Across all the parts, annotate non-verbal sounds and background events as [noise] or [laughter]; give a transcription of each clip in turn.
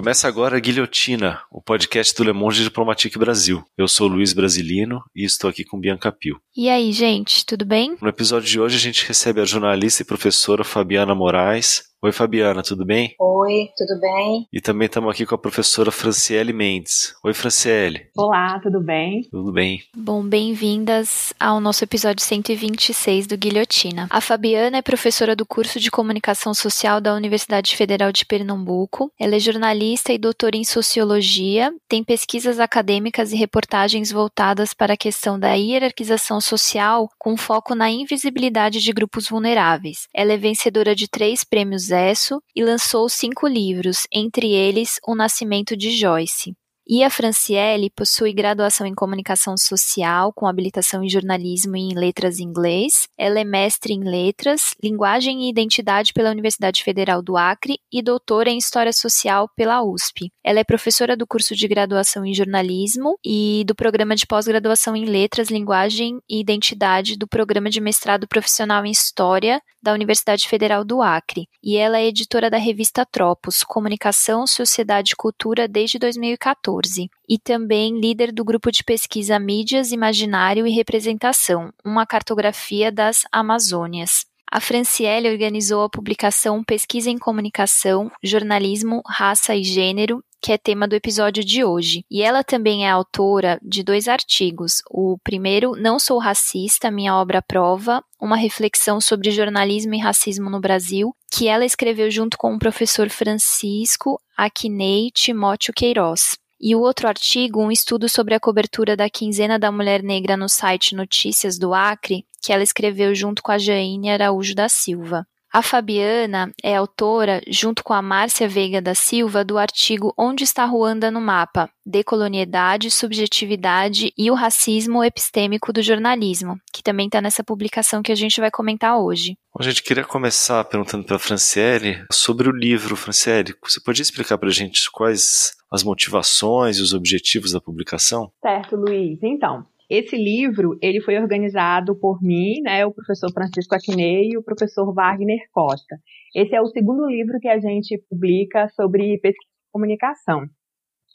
Começa agora a Guilhotina, o podcast do Le Monde Diplomatique Brasil. Eu sou Luiz Brasilino e estou aqui com Bianca Pio. E aí, gente, tudo bem? No episódio de hoje a gente recebe a jornalista e professora Fabiana Moraes, Oi, Fabiana, tudo bem? Oi, tudo bem? E também estamos aqui com a professora Franciele Mendes. Oi, Franciele. Olá, tudo bem? Tudo bem. Bom, bem-vindas ao nosso episódio 126 do Guilhotina. A Fabiana é professora do curso de Comunicação Social da Universidade Federal de Pernambuco. Ela é jornalista e doutora em Sociologia, tem pesquisas acadêmicas e reportagens voltadas para a questão da hierarquização social com foco na invisibilidade de grupos vulneráveis. Ela é vencedora de três prêmios Zesso e lançou cinco livros, entre eles O Nascimento de Joyce. E a Franciele possui graduação em Comunicação Social, com habilitação em Jornalismo e em Letras em Inglês. Ela é mestre em Letras, Linguagem e Identidade pela Universidade Federal do Acre e doutora em História Social pela USP. Ela é professora do curso de graduação em Jornalismo e do programa de pós-graduação em Letras, Linguagem e Identidade do programa de mestrado profissional em História da Universidade Federal do Acre. E ela é editora da revista Tropos, Comunicação, Sociedade e Cultura desde 2014 e também líder do grupo de pesquisa Mídias, Imaginário e Representação, uma cartografia das Amazônias. A Franciele organizou a publicação Pesquisa em Comunicação, Jornalismo, Raça e Gênero, que é tema do episódio de hoje. E ela também é autora de dois artigos. O primeiro, Não Sou Racista, minha obra prova, uma reflexão sobre jornalismo e racismo no Brasil, que ela escreveu junto com o professor Francisco Aquinei Timóteo Queiroz. E o outro artigo, um estudo sobre a cobertura da quinzena da mulher negra no site Notícias do Acre, que ela escreveu junto com a Jaine Araújo da Silva. A Fabiana é autora, junto com a Márcia Veiga da Silva, do artigo Onde está Ruanda no Mapa? Decoloniedade, Subjetividade e o Racismo Epistêmico do Jornalismo, que também está nessa publicação que a gente vai comentar hoje. Bom, a gente queria começar perguntando para a Franciele sobre o livro. Franciele, você podia explicar para a gente quais as motivações e os objetivos da publicação? Certo, Luiz. Então, esse livro, ele foi organizado por mim, né, o professor Francisco Aquinei e o professor Wagner Costa. Esse é o segundo livro que a gente publica sobre pesquisa e comunicação.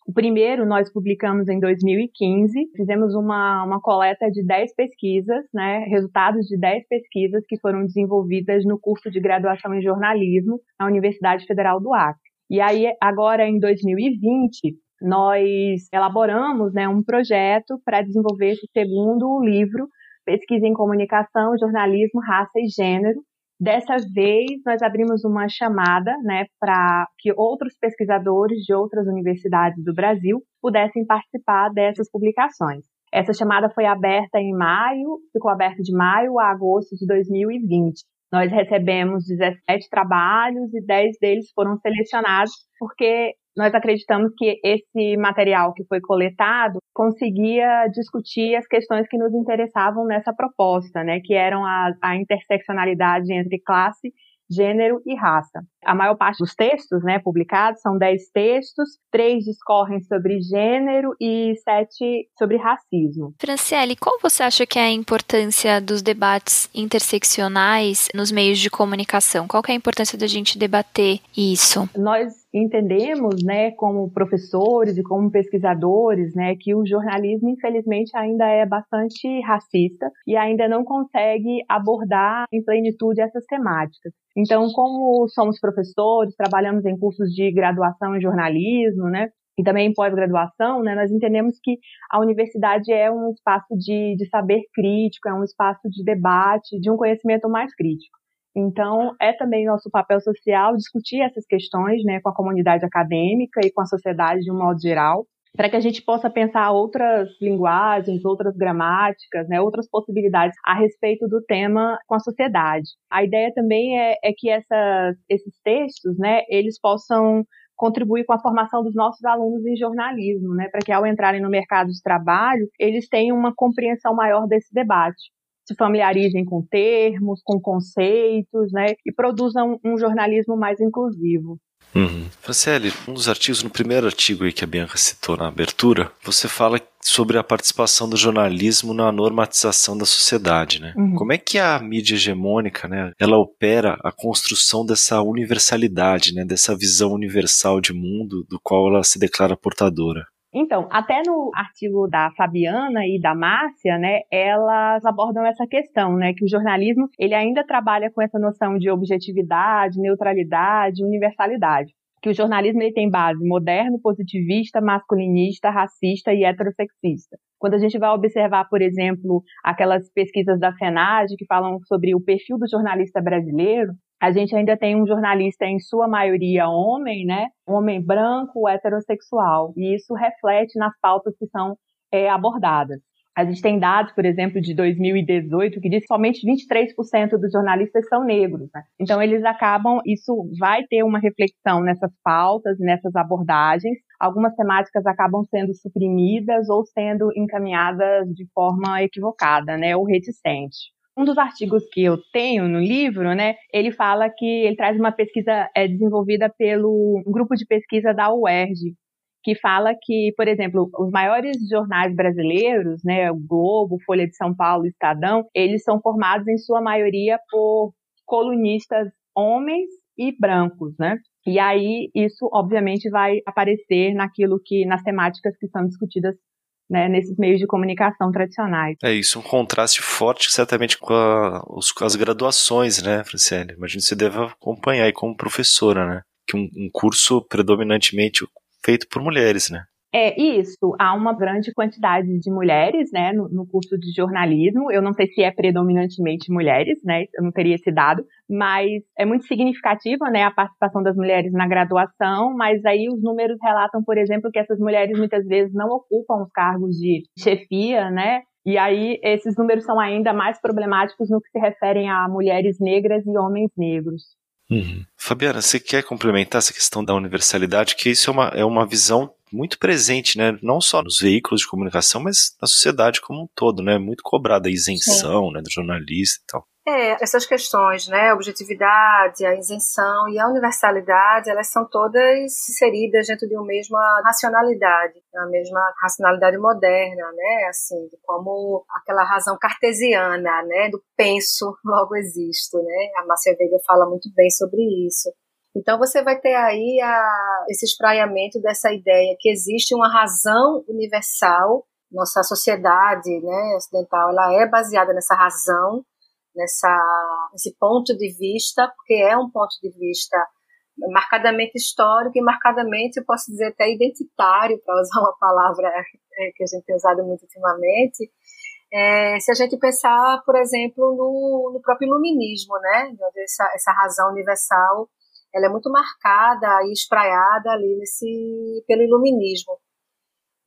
O primeiro nós publicamos em 2015, fizemos uma, uma coleta de 10 pesquisas, né, resultados de 10 pesquisas que foram desenvolvidas no curso de graduação em jornalismo na Universidade Federal do Acre. E aí, agora em 2020, nós elaboramos né, um projeto para desenvolver esse segundo livro, Pesquisa em Comunicação, Jornalismo, Raça e Gênero. Dessa vez, nós abrimos uma chamada né, para que outros pesquisadores de outras universidades do Brasil pudessem participar dessas publicações. Essa chamada foi aberta em maio, ficou aberta de maio a agosto de 2020. Nós recebemos 17 trabalhos e 10 deles foram selecionados porque nós acreditamos que esse material que foi coletado conseguia discutir as questões que nos interessavam nessa proposta, né, que eram a, a interseccionalidade entre classe gênero e raça. A maior parte dos textos né, publicados são 10 textos, três discorrem sobre gênero e sete sobre racismo. Franciele, qual você acha que é a importância dos debates interseccionais nos meios de comunicação? Qual é a importância da gente debater isso? Nós entendemos, né, como professores e como pesquisadores, né, que o jornalismo infelizmente ainda é bastante racista e ainda não consegue abordar em plenitude essas temáticas. Então, como somos professores, trabalhamos em cursos de graduação em jornalismo, né? E também em pós-graduação, né, nós entendemos que a universidade é um espaço de, de saber crítico, é um espaço de debate, de um conhecimento mais crítico. Então, é também nosso papel social discutir essas questões né, com a comunidade acadêmica e com a sociedade de um modo geral, para que a gente possa pensar outras linguagens, outras gramáticas, né, outras possibilidades a respeito do tema com a sociedade. A ideia também é, é que essas, esses textos, né, eles possam contribuir com a formação dos nossos alunos em jornalismo, né, para que ao entrarem no mercado de trabalho, eles tenham uma compreensão maior desse debate se familiarizem com termos, com conceitos, né, e produzam um jornalismo mais inclusivo. Uhum. Franciele, um dos artigos, no primeiro artigo aí que a Bianca citou na abertura, você fala sobre a participação do jornalismo na normatização da sociedade, né? Uhum. Como é que a mídia hegemônica, né, ela opera a construção dessa universalidade, né, dessa visão universal de mundo do qual ela se declara portadora? Então, até no artigo da Fabiana e da Márcia, né, elas abordam essa questão, né, que o jornalismo, ele ainda trabalha com essa noção de objetividade, neutralidade, universalidade. Que o jornalismo ele tem base moderno, positivista, masculinista, racista e heterossexista. Quando a gente vai observar, por exemplo, aquelas pesquisas da FENAD que falam sobre o perfil do jornalista brasileiro, a gente ainda tem um jornalista, em sua maioria homem, né? Homem branco, heterossexual. E isso reflete nas pautas que são é, abordadas. A gente tem dados, por exemplo, de 2018, que diz que somente 23% dos jornalistas são negros. Né? Então, eles acabam, isso vai ter uma reflexão nessas pautas, nessas abordagens. Algumas temáticas acabam sendo suprimidas ou sendo encaminhadas de forma equivocada, né, ou reticente. Um dos artigos que eu tenho no livro, né, ele fala que ele traz uma pesquisa é, desenvolvida pelo um grupo de pesquisa da UERJ, que fala que, por exemplo, os maiores jornais brasileiros, né, o Globo, Folha de São Paulo, Estadão, eles são formados em sua maioria por colunistas homens e brancos, né? E aí isso obviamente vai aparecer naquilo que nas temáticas que são discutidas né, nesses meios de comunicação tradicionais. É isso, um contraste forte certamente com, a, os, com as graduações, né, Franciele? Imagino que você deve acompanhar aí como professora, né? Que um, um curso predominantemente feito por mulheres, né? É isso, há uma grande quantidade de mulheres, né, no, no, curso de jornalismo. Eu não sei se é predominantemente mulheres, né, eu não teria esse dado, mas é muito significativa, né, a participação das mulheres na graduação. Mas aí os números relatam, por exemplo, que essas mulheres muitas vezes não ocupam os cargos de chefia, né, e aí esses números são ainda mais problemáticos no que se referem a mulheres negras e homens negros. Uhum. Fabiana, você quer complementar essa questão da universalidade? Que isso é uma, é uma visão muito presente, né? Não só nos veículos de comunicação, mas na sociedade como um todo, né? Muito cobrada a isenção, Sim. né, do jornalista e tal. É, essas questões, né, a objetividade, a isenção e a universalidade, elas são todas inseridas dentro de uma mesma racionalidade, a mesma racionalidade moderna, né, assim, como aquela razão cartesiana, né, do penso, [laughs] logo existo, né, a Márcia Veiga fala muito bem sobre isso. Então você vai ter aí a, esse espraiamento dessa ideia que existe uma razão universal, nossa sociedade né, ocidental ela é baseada nessa razão, nessa, nesse ponto de vista, porque é um ponto de vista marcadamente histórico e marcadamente, eu posso dizer até identitário, para usar uma palavra é, que a gente tem usado muito ultimamente, é, se a gente pensar, por exemplo, no, no próprio iluminismo, né, essa, essa razão universal ela é muito marcada e espraiada ali nesse, pelo iluminismo.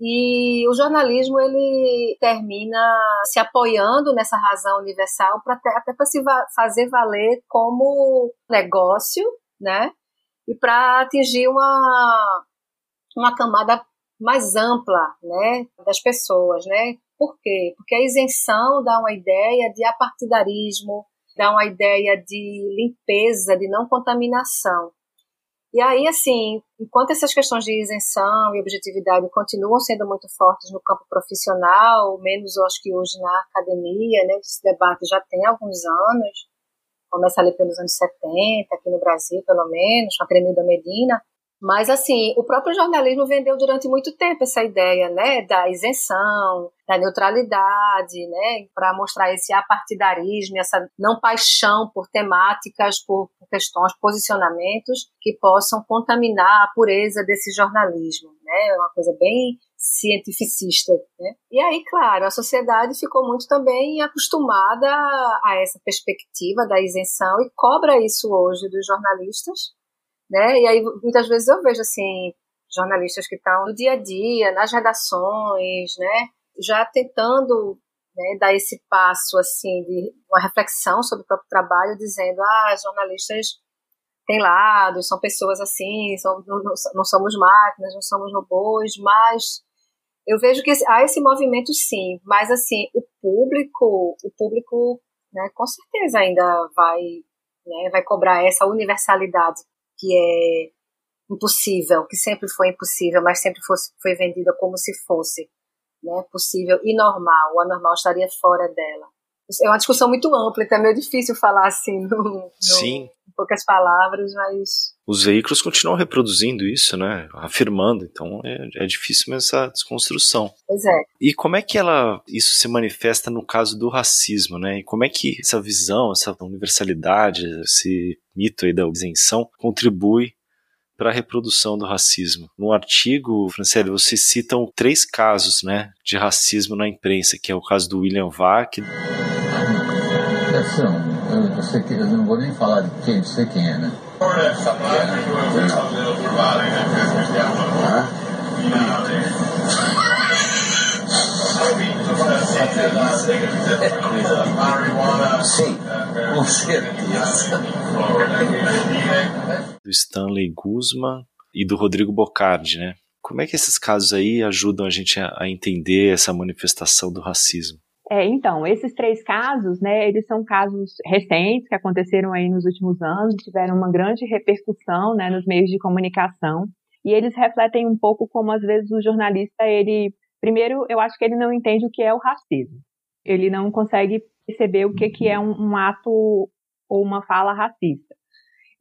E o jornalismo ele termina se apoiando nessa razão universal para até, para se va fazer valer como negócio, né? E para atingir uma uma camada mais ampla, né, das pessoas, né? Por quê? Porque a isenção dá uma ideia de apartidarismo, dá uma ideia de limpeza, de não contaminação. E aí, assim, enquanto essas questões de isenção e objetividade continuam sendo muito fortes no campo profissional, menos eu acho que hoje na academia, né, esse debate já tem alguns anos, começa ali pelos anos 70, aqui no Brasil, pelo menos, com a Cremilda Medina, mas, assim, o próprio jornalismo vendeu durante muito tempo essa ideia, né, da isenção, da neutralidade, né, para mostrar esse apartidarismo, essa não paixão por temáticas, por, questões, posicionamentos que possam contaminar a pureza desse jornalismo, né, é uma coisa bem cientificista, né? E aí, claro, a sociedade ficou muito também acostumada a essa perspectiva da isenção e cobra isso hoje dos jornalistas, né? E aí muitas vezes eu vejo assim jornalistas que estão no dia a dia, nas redações, né? Já tentando né, dar esse passo assim de uma reflexão sobre o próprio trabalho, dizendo ah, jornalistas têm lados, são pessoas assim, são, não, não somos máquinas, não somos robôs, mas eu vejo que há esse movimento sim, mas assim o público, o público, né, com certeza ainda vai, né, vai cobrar essa universalidade que é impossível, que sempre foi impossível, mas sempre fosse, foi vendida como se fosse né, possível e normal. O anormal estaria fora dela. É uma discussão muito ampla, então é meio difícil falar assim no, no, Sim. Poucas palavras, mas. Os veículos continuam reproduzindo isso, né? Afirmando, então é, é difícil mesmo essa desconstrução. Pois é. E como é que ela isso se manifesta no caso do racismo, né? E como é que essa visão, essa universalidade, esse mito aí da isenção contribui para a reprodução do racismo. No artigo, Franciele, vocês citam três casos né, de racismo na imprensa, que é o caso do William Vac. Deve eu, sei que, eu não vou nem falar de quem, sei quem é, né? Ah? Sim, com certeza. Do Stanley Guzman e do Rodrigo Bocardi, né? Como é que esses casos aí ajudam a gente a, a entender essa manifestação do racismo? É, então, esses três casos, né, eles são casos recentes que aconteceram aí nos últimos anos, tiveram uma grande repercussão, né, nos meios de comunicação, e eles refletem um pouco como às vezes o jornalista, ele, primeiro, eu acho que ele não entende o que é o racismo. Ele não consegue perceber o que, que é um, um ato ou uma fala racista.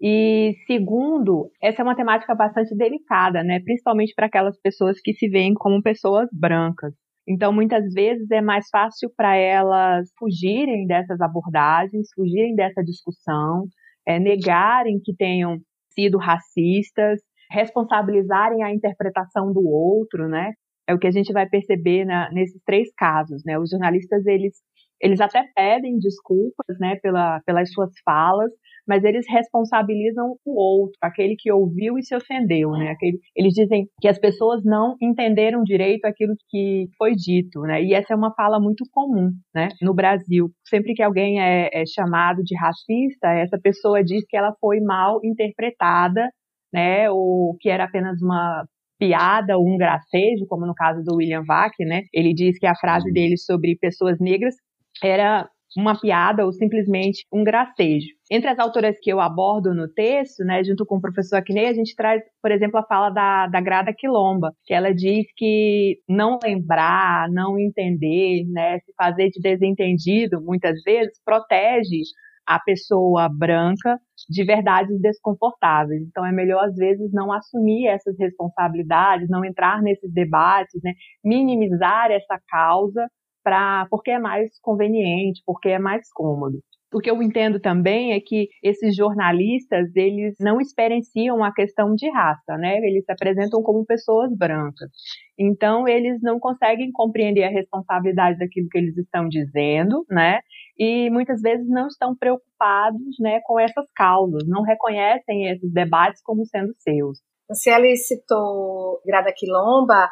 E segundo, essa é uma temática bastante delicada, né, principalmente para aquelas pessoas que se veem como pessoas brancas. Então, muitas vezes é mais fácil para elas fugirem dessas abordagens, fugirem dessa discussão, é, negarem que tenham sido racistas, responsabilizarem a interpretação do outro, né? É o que a gente vai perceber na, nesses três casos, né? Os jornalistas, eles, eles até pedem desculpas, né, pela, pelas suas falas, mas eles responsabilizam o outro, aquele que ouviu e se ofendeu, né? Aquele, eles dizem que as pessoas não entenderam direito aquilo que foi dito, né? E essa é uma fala muito comum, né? No Brasil, sempre que alguém é, é chamado de racista, essa pessoa diz que ela foi mal interpretada, né? Ou que era apenas uma piada ou um gracejo, como no caso do William Vac, né? Ele diz que a frase dele sobre pessoas negras era uma piada ou simplesmente um gracejo. Entre as autoras que eu abordo no texto, né, junto com o professor Aknei, a gente traz, por exemplo, a fala da, da Grada Quilomba, que ela diz que não lembrar, não entender, né, se fazer de desentendido, muitas vezes, protege a pessoa branca de verdades desconfortáveis. Então é melhor às vezes não assumir essas responsabilidades, não entrar nesses debates, né? minimizar essa causa para porque é mais conveniente, porque é mais cômodo. O que eu entendo também é que esses jornalistas, eles não experienciam a questão de raça, né? Eles se apresentam como pessoas brancas. Então, eles não conseguem compreender a responsabilidade daquilo que eles estão dizendo, né? E muitas vezes não estão preocupados, né, com essas causas, não reconhecem esses debates como sendo seus. Você ali citou Grada Quilomba,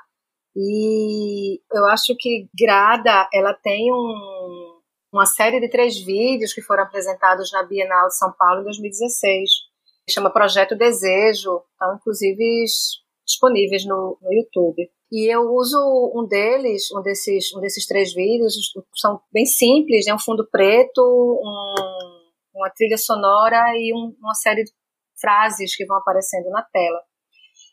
e eu acho que Grada, ela tem um, uma série de três vídeos que foram apresentados na Bienal de São Paulo em 2016. Chama Projeto Desejo, estão inclusive disponíveis no, no YouTube. E eu uso um deles, um desses, um desses três vídeos, são bem simples, é um fundo preto, um, uma trilha sonora e um, uma série de frases que vão aparecendo na tela.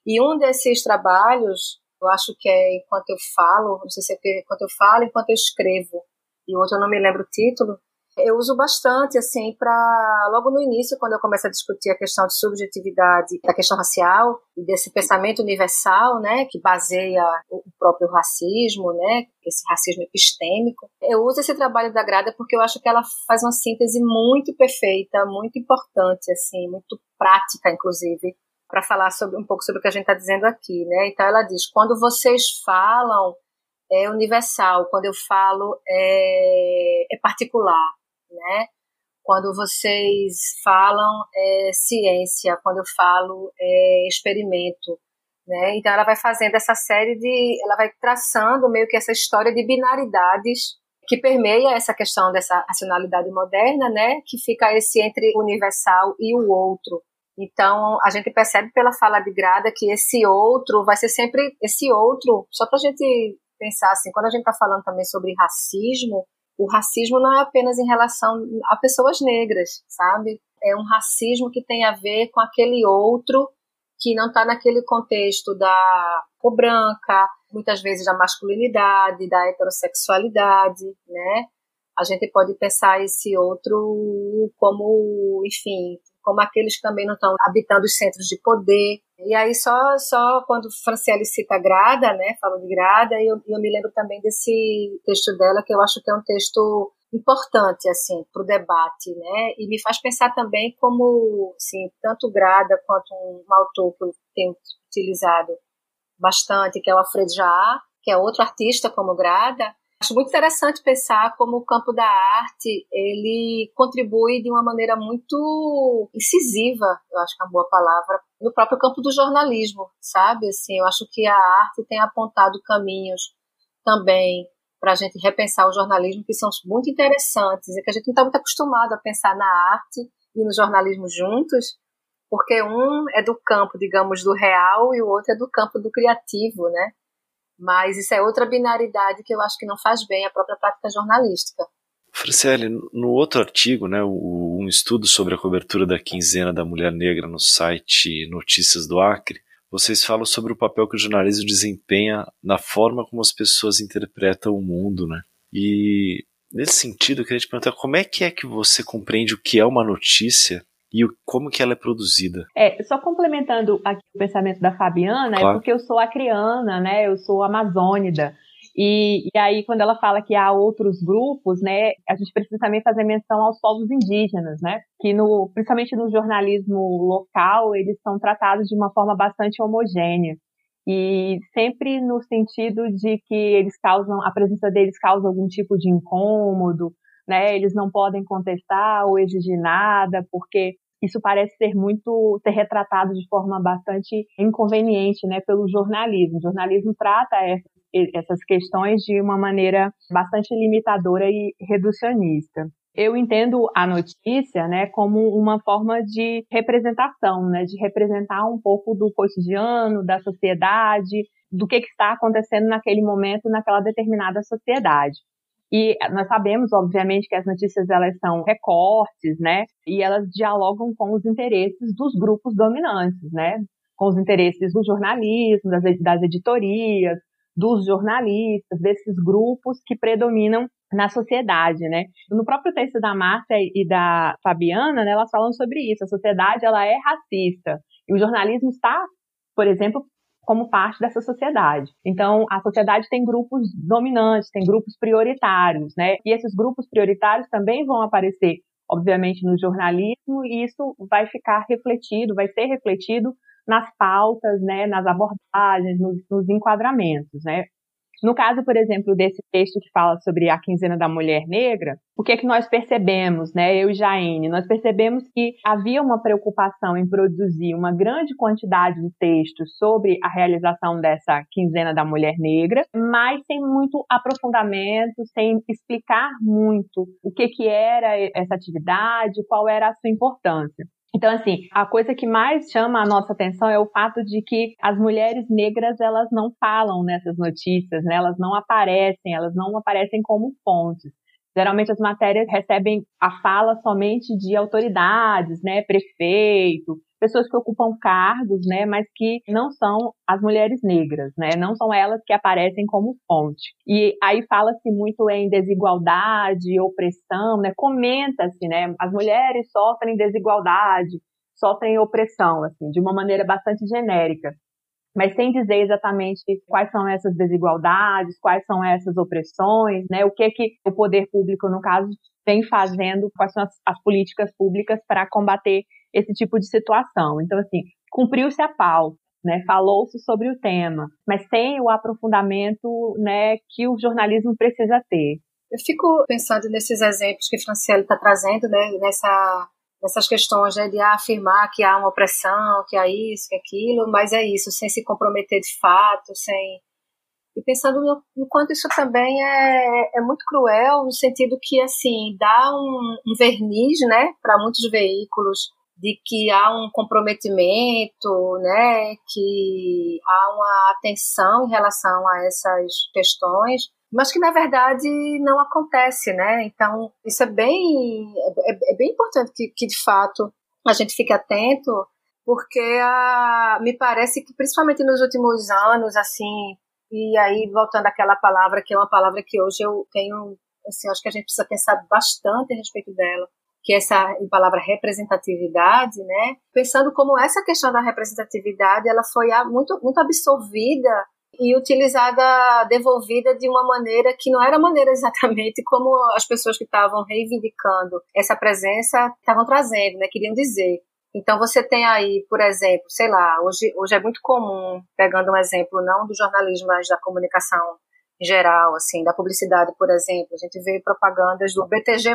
E um desses trabalhos eu acho que é enquanto eu falo, não sei se é enquanto eu falo, enquanto eu escrevo. E outro eu não me lembro o título. Eu uso bastante, assim, para logo no início, quando eu começo a discutir a questão de subjetividade, da questão racial e desse pensamento universal, né, que baseia o próprio racismo, né, esse racismo epistêmico. Eu uso esse trabalho da Grada porque eu acho que ela faz uma síntese muito perfeita, muito importante, assim, muito prática, inclusive, para falar sobre um pouco sobre o que a gente está dizendo aqui, né? Então ela diz: quando vocês falam é universal, quando eu falo é, é particular, né? Quando vocês falam é ciência, quando eu falo é experimento, né? Então ela vai fazendo essa série de, ela vai traçando meio que essa história de binaridades que permeia essa questão dessa racionalidade moderna, né? Que fica esse entre universal e o outro, então, a gente percebe pela fala de Grada que esse outro vai ser sempre esse outro, só para a gente pensar assim, quando a gente está falando também sobre racismo, o racismo não é apenas em relação a pessoas negras, sabe? É um racismo que tem a ver com aquele outro que não está naquele contexto da cor branca, muitas vezes da masculinidade, da heterossexualidade, né? A gente pode pensar esse outro como, enfim, como aqueles que também não estão habitando os centros de poder. E aí só só quando Franciele cita Grada, né, fala de Grada, eu, eu me lembro também desse texto dela que eu acho que é um texto importante assim para o debate, né? E me faz pensar também como, assim, tanto Grada quanto um, autor que eu tenho utilizado bastante, que é o Alfredo Jaá, que é outro artista como Grada. Acho muito interessante pensar como o campo da arte ele contribui de uma maneira muito incisiva, eu acho que é uma boa palavra, no próprio campo do jornalismo, sabe? Assim, eu acho que a arte tem apontado caminhos também para a gente repensar o jornalismo que são muito interessantes e que a gente não está muito acostumado a pensar na arte e no jornalismo juntos, porque um é do campo, digamos, do real e o outro é do campo do criativo, né? Mas isso é outra binaridade que eu acho que não faz bem à própria prática jornalística. Franciele, no outro artigo, né, um estudo sobre a cobertura da quinzena da mulher negra no site Notícias do Acre, vocês falam sobre o papel que o jornalismo desempenha na forma como as pessoas interpretam o mundo, né? E nesse sentido, eu queria te perguntar como é que é que você compreende o que é uma notícia e como que ela é produzida. É, só complementando aqui o pensamento da Fabiana, é claro. é porque eu sou acriana, né? Eu sou amazônida. E, e, aí, quando ela fala que há outros grupos, né, a gente precisa também fazer menção aos povos indígenas, né, que no, principalmente no jornalismo local, eles são tratados de uma forma bastante homogênea. E sempre no sentido de que eles causam, a presença deles causa algum tipo de incômodo, né, eles não podem contestar ou exigir nada, porque isso parece ser muito ser retratado de forma bastante inconveniente, né, pelo jornalismo. O jornalismo trata essas questões de uma maneira bastante limitadora e reducionista. Eu entendo a notícia, né, como uma forma de representação, né, de representar um pouco do cotidiano, da sociedade, do que, que está acontecendo naquele momento naquela determinada sociedade. E nós sabemos, obviamente, que as notícias elas são recortes, né? E elas dialogam com os interesses dos grupos dominantes, né? Com os interesses do jornalismo, das, das editorias, dos jornalistas, desses grupos que predominam na sociedade, né? No próprio texto da Márcia e da Fabiana, né, elas falam sobre isso. A sociedade ela é racista e o jornalismo está, por exemplo, como parte dessa sociedade. Então, a sociedade tem grupos dominantes, tem grupos prioritários, né? E esses grupos prioritários também vão aparecer, obviamente, no jornalismo, e isso vai ficar refletido, vai ser refletido nas pautas, né, nas abordagens, nos, nos enquadramentos, né? No caso, por exemplo, desse texto que fala sobre a quinzena da mulher negra, o que é que nós percebemos, né, eu e Jaine? Nós percebemos que havia uma preocupação em produzir uma grande quantidade de textos sobre a realização dessa quinzena da mulher negra, mas sem muito aprofundamento, sem explicar muito o que, que era essa atividade, qual era a sua importância. Então, assim, a coisa que mais chama a nossa atenção é o fato de que as mulheres negras, elas não falam nessas notícias, né? Elas não aparecem, elas não aparecem como fontes. Geralmente as matérias recebem a fala somente de autoridades, né? Prefeito, pessoas que ocupam cargos, né, mas que não são as mulheres negras, né, não são elas que aparecem como fonte. E aí fala-se muito em desigualdade, opressão, né, comenta-se, né, as mulheres sofrem desigualdade, sofrem opressão, assim, de uma maneira bastante genérica mas sem dizer exatamente quais são essas desigualdades, quais são essas opressões, né? O que que o poder público, no caso, vem fazendo, quais são as, as políticas públicas para combater esse tipo de situação. Então, assim, cumpriu-se a pauta, né, falou-se sobre o tema, mas sem o aprofundamento né, que o jornalismo precisa ter. Eu fico pensando nesses exemplos que Franciele está trazendo, né, nessa, nessas questões né, de afirmar que há uma opressão, que há isso, que aquilo, mas é isso, sem se comprometer de fato, sem e pensando no, no, quanto isso também é, é muito cruel, no sentido que, assim, dá um, um verniz, né, para muitos veículos de que há um comprometimento, né, que há uma atenção em relação a essas questões, mas que na verdade não acontece, né? Então isso é bem é, é, é bem importante que, que de fato a gente fique atento porque a, me parece que principalmente nos últimos anos, assim, e aí voltando àquela palavra que é uma palavra que hoje eu tenho, assim, acho que a gente precisa pensar bastante a respeito dela, que é essa palavra representatividade, né? Pensando como essa questão da representatividade, ela foi muito muito absorvida e utilizada, devolvida de uma maneira que não era maneira [laughs] exatamente como as pessoas que estavam reivindicando essa presença estavam trazendo, né? Queriam dizer. Então você tem aí, por exemplo, sei lá, hoje, hoje é muito comum, pegando um exemplo não do jornalismo, mas da comunicação em geral, assim, da publicidade, por exemplo, a gente vê propagandas do BTG+,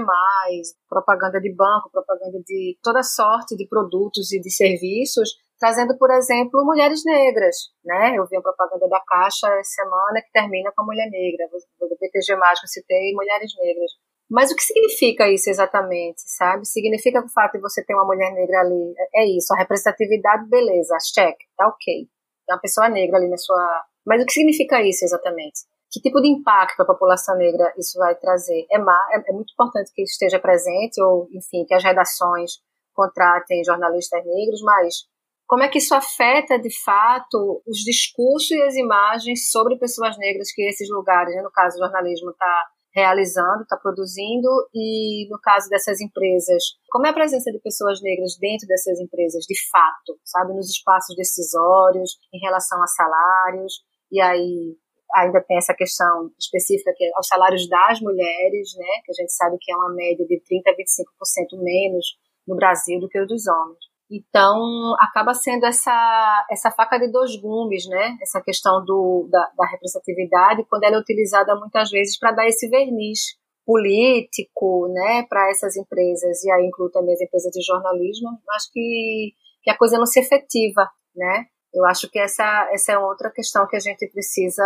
propaganda de banco, propaganda de toda sorte de produtos e de serviços, trazendo, por exemplo, mulheres negras, né? Eu vi uma propaganda da Caixa essa semana que termina com a mulher negra, do BTG+, eu citei, mulheres negras. Mas o que significa isso exatamente, sabe? Significa o fato de você ter uma mulher negra ali, é isso, a representatividade, beleza, check, tá ok. Tem uma pessoa negra ali na sua... Mas o que significa isso exatamente? Que tipo de impacto a população negra isso vai trazer? É, é, é muito importante que esteja presente, ou, enfim, que as redações contratem jornalistas negros, mas como é que isso afeta, de fato, os discursos e as imagens sobre pessoas negras que esses lugares, né, no caso o jornalismo, está realizando, está produzindo, e no caso dessas empresas, como é a presença de pessoas negras dentro dessas empresas, de fato, sabe, nos espaços decisórios, em relação a salários, e aí ainda tem essa questão específica que é aos salários das mulheres, né, que a gente sabe que é uma média de 30 a 25% menos no Brasil do que o dos homens. Então, acaba sendo essa, essa faca de dois gumes, né? Essa questão do, da, da representatividade, quando ela é utilizada muitas vezes para dar esse verniz político, né, para essas empresas, e aí inclui também as empresas de jornalismo, acho que, que a coisa não se efetiva, né? Eu acho que essa, essa é outra questão que a gente precisa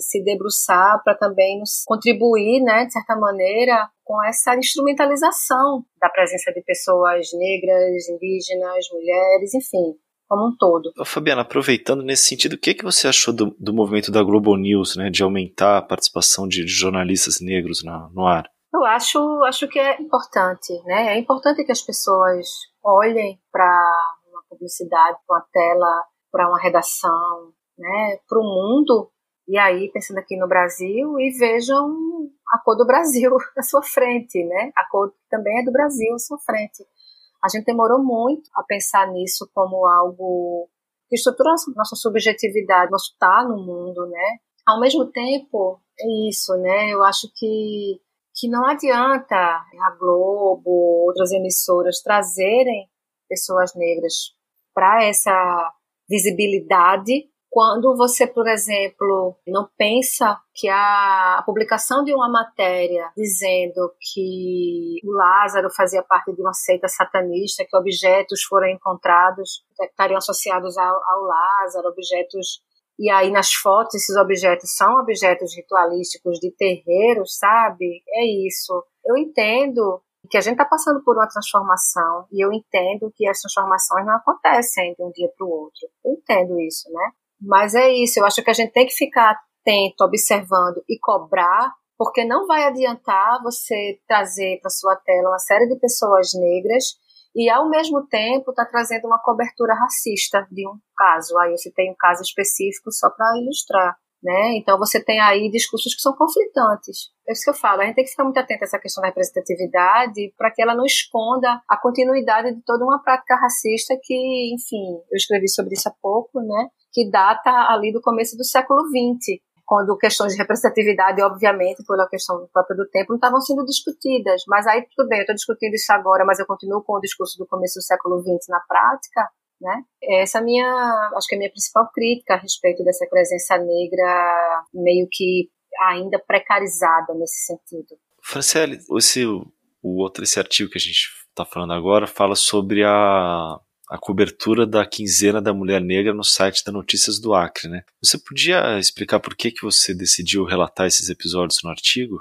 se debruçar para também nos contribuir, né, de certa maneira, com essa instrumentalização da presença de pessoas negras, indígenas, mulheres, enfim, como um todo. Fabiana, aproveitando nesse sentido, o que, é que você achou do, do movimento da Global News, né, de aumentar a participação de, de jornalistas negros na, no ar? Eu acho, acho que é importante, né? É importante que as pessoas olhem para publicidade, para uma tela, para uma redação, né, para o mundo, e aí pensando aqui no Brasil, e vejam a cor do Brasil [laughs] à sua frente, né, a cor também é do Brasil à sua frente. A gente demorou muito a pensar nisso como algo que estrutura nossa subjetividade, nosso estar no mundo, né. Ao mesmo tempo, é isso, né, eu acho que que não adianta a Globo, outras emissoras trazerem pessoas negras para essa visibilidade quando você, por exemplo, não pensa que a publicação de uma matéria dizendo que o Lázaro fazia parte de uma seita satanista, que objetos foram encontrados que estariam associados ao, ao Lázaro, objetos e aí nas fotos esses objetos são objetos ritualísticos de terreiros, sabe? É isso. Eu entendo que a gente está passando por uma transformação e eu entendo que as transformações não acontecem de um dia para o outro. Eu entendo isso, né? Mas é isso, eu acho que a gente tem que ficar atento, observando e cobrar, porque não vai adiantar você trazer para sua tela uma série de pessoas negras e ao mesmo tempo está trazendo uma cobertura racista de um caso. Aí você tem um caso específico só para ilustrar. Né? Então você tem aí discursos que são conflitantes. É isso que eu falo, a gente tem que ficar muito atento a essa questão da representatividade para que ela não esconda a continuidade de toda uma prática racista que, enfim, eu escrevi sobre isso há pouco, né? Que data ali do começo do século XX, quando questões de representatividade, obviamente, pela questão própria do tempo, não estavam sendo discutidas. Mas aí, tudo bem, eu estou discutindo isso agora, mas eu continuo com o discurso do começo do século XX na prática, né? Essa é minha, acho que é a minha principal crítica a respeito dessa presença negra meio que ainda precarizada nesse sentido. Franciele, esse, o outro, esse artigo que a gente está falando agora fala sobre a, a cobertura da quinzena da mulher negra no site da Notícias do Acre, né? Você podia explicar por que, que você decidiu relatar esses episódios no artigo?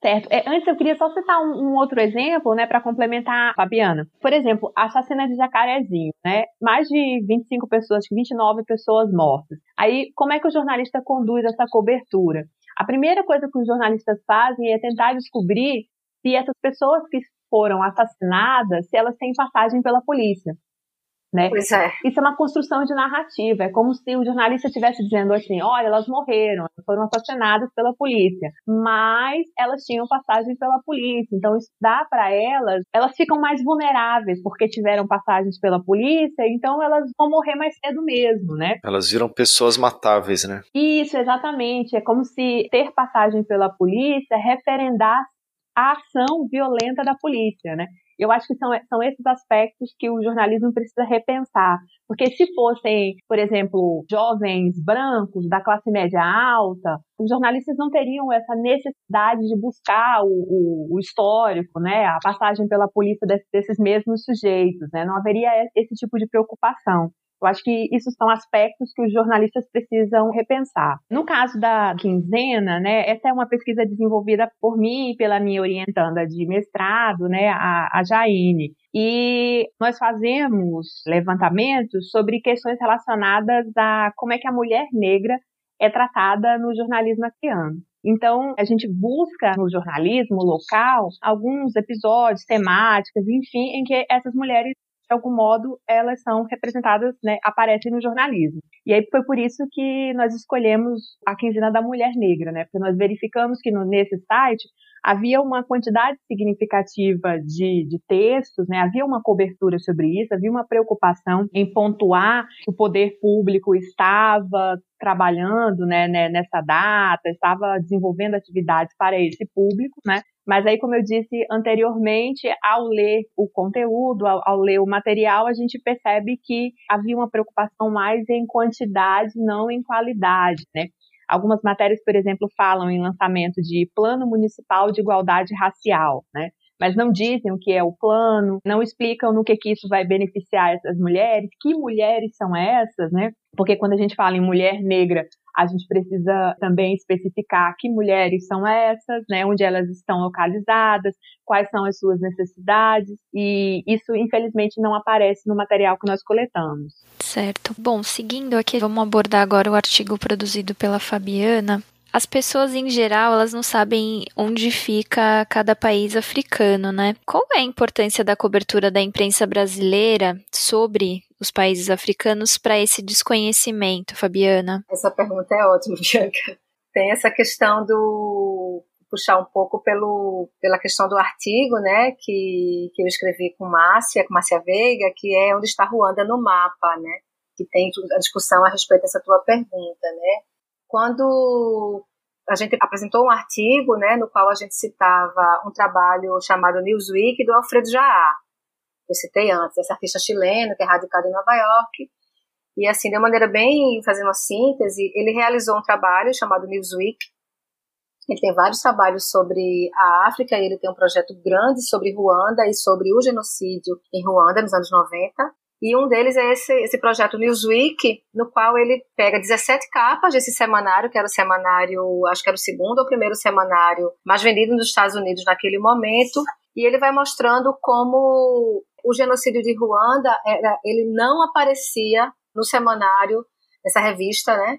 Certo. É, antes eu queria só citar um, um outro exemplo, né, para complementar a Fabiana. Por exemplo, a chacina de Jacarezinho, né? Mais de 25 pessoas, 29 pessoas mortas. Aí, como é que o jornalista conduz essa cobertura? A primeira coisa que os jornalistas fazem é tentar descobrir se essas pessoas que foram assassinadas, se elas têm passagem pela polícia. Né? Pois é. Isso é uma construção de narrativa. É como se o jornalista estivesse dizendo assim: olha, elas morreram, foram assassinadas pela polícia, mas elas tinham passagem pela polícia. Então, isso dá para elas, elas ficam mais vulneráveis porque tiveram passagens pela polícia, então elas vão morrer mais cedo mesmo, né? Elas viram pessoas matáveis, né? Isso, exatamente. É como se ter passagem pela polícia referendasse a ação violenta da polícia, né? Eu acho que são, são esses aspectos que o jornalismo precisa repensar. Porque se fossem, por exemplo, jovens brancos da classe média alta, os jornalistas não teriam essa necessidade de buscar o, o, o histórico, né, a passagem pela polícia desses mesmos sujeitos, né, não haveria esse tipo de preocupação. Eu acho que isso são aspectos que os jornalistas precisam repensar. No caso da quinzena, né, essa é uma pesquisa desenvolvida por mim e pela minha orientanda de mestrado, né, a, a Jaine. E nós fazemos levantamentos sobre questões relacionadas a como é que a mulher negra é tratada no jornalismo acriano. Então, a gente busca no jornalismo local alguns episódios, temáticas, enfim, em que essas mulheres de algum modo, elas são representadas, né, aparecem no jornalismo. E aí foi por isso que nós escolhemos a quinzena da mulher negra, né, porque nós verificamos que no, nesse site havia uma quantidade significativa de, de textos, né, havia uma cobertura sobre isso, havia uma preocupação em pontuar que o poder público estava trabalhando né, né, nessa data, estava desenvolvendo atividades para esse público, né? Mas aí, como eu disse anteriormente, ao ler o conteúdo, ao, ao, ler o material, a gente percebe que havia uma preocupação mais em quantidade, não em qualidade, né? Algumas matérias, por exemplo, falam em lançamento de Plano Municipal de Igualdade Racial, né? mas não dizem o que é o plano, não explicam no que, que isso vai beneficiar essas mulheres, que mulheres são essas, né? Porque quando a gente fala em mulher negra, a gente precisa também especificar que mulheres são essas, né, onde elas estão localizadas, quais são as suas necessidades, e isso infelizmente não aparece no material que nós coletamos. Certo. Bom, seguindo aqui, vamos abordar agora o artigo produzido pela Fabiana. As pessoas em geral, elas não sabem onde fica cada país africano, né? Qual é a importância da cobertura da imprensa brasileira sobre os países africanos para esse desconhecimento, Fabiana? Essa pergunta é ótima, [laughs] Bianca. Tem essa questão do puxar um pouco pelo, pela questão do artigo, né, que, que eu escrevi com Márcia, com Márcia Veiga, que é onde está Ruanda no mapa, né, que tem a discussão a respeito dessa tua pergunta, né. Quando a gente apresentou um artigo, né, no qual a gente citava um trabalho chamado Newsweek do Alfredo Jaá, eu citei antes, esse artista chileno que é radicado em Nova York, e assim, de uma maneira bem, fazendo uma síntese, ele realizou um trabalho chamado Newsweek, ele tem vários trabalhos sobre a África, ele tem um projeto grande sobre Ruanda e sobre o genocídio em Ruanda nos anos 90, e um deles é esse, esse projeto Newsweek, no qual ele pega 17 capas desse semanário, que era o semanário, acho que era o segundo ou primeiro semanário mais vendido nos Estados Unidos naquele momento, e ele vai mostrando como o genocídio de Ruanda, era, ele não aparecia no semanário, nessa revista, né?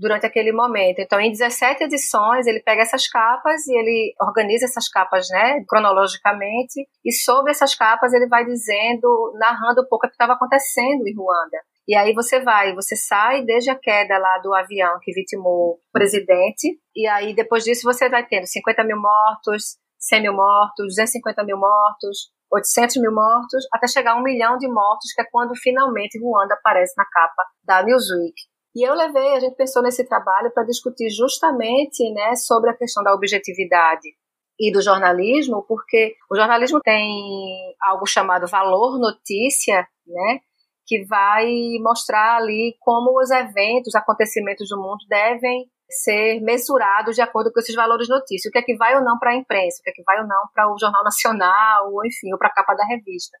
durante aquele momento. Então, em 17 edições, ele pega essas capas e ele organiza essas capas, né, cronologicamente, e sobre essas capas ele vai dizendo, narrando um pouco o que estava acontecendo em Ruanda. E aí você vai, você sai desde a queda lá do avião que vitimou o presidente, e aí depois disso você vai tendo 50 mil mortos, 100 mil mortos, 250 mil mortos, 800 mil mortos, até chegar a um milhão de mortos, que é quando finalmente Ruanda aparece na capa da Newsweek. E eu levei, a gente pensou nesse trabalho para discutir justamente né, sobre a questão da objetividade e do jornalismo, porque o jornalismo tem algo chamado valor notícia, né, que vai mostrar ali como os eventos, acontecimentos do mundo devem ser mensurados de acordo com esses valores notícia. O que é que vai ou não para a imprensa, o que é que vai ou não para o Jornal Nacional, ou enfim, ou para a capa da revista.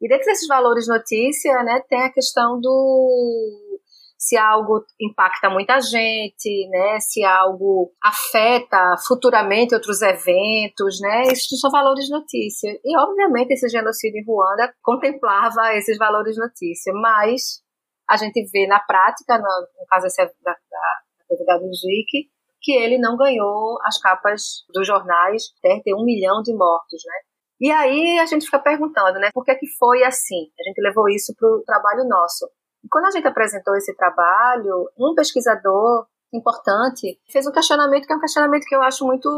E dentro desses valores notícia, né, tem a questão do se algo impacta muita gente, né? Se algo afeta futuramente outros eventos, né? Isso são valores notícia. E, obviamente, esse genocídio em Ruanda contemplava esses valores notícia, mas a gente vê na prática, no, no caso esse da, da, da Newsweek, que ele não ganhou as capas dos jornais, até ter um milhão de mortos, né? E aí a gente fica perguntando, né, por que, que foi assim? A gente levou isso para o trabalho nosso. E quando a gente apresentou esse trabalho, um pesquisador importante fez um questionamento que é um questionamento que eu acho muito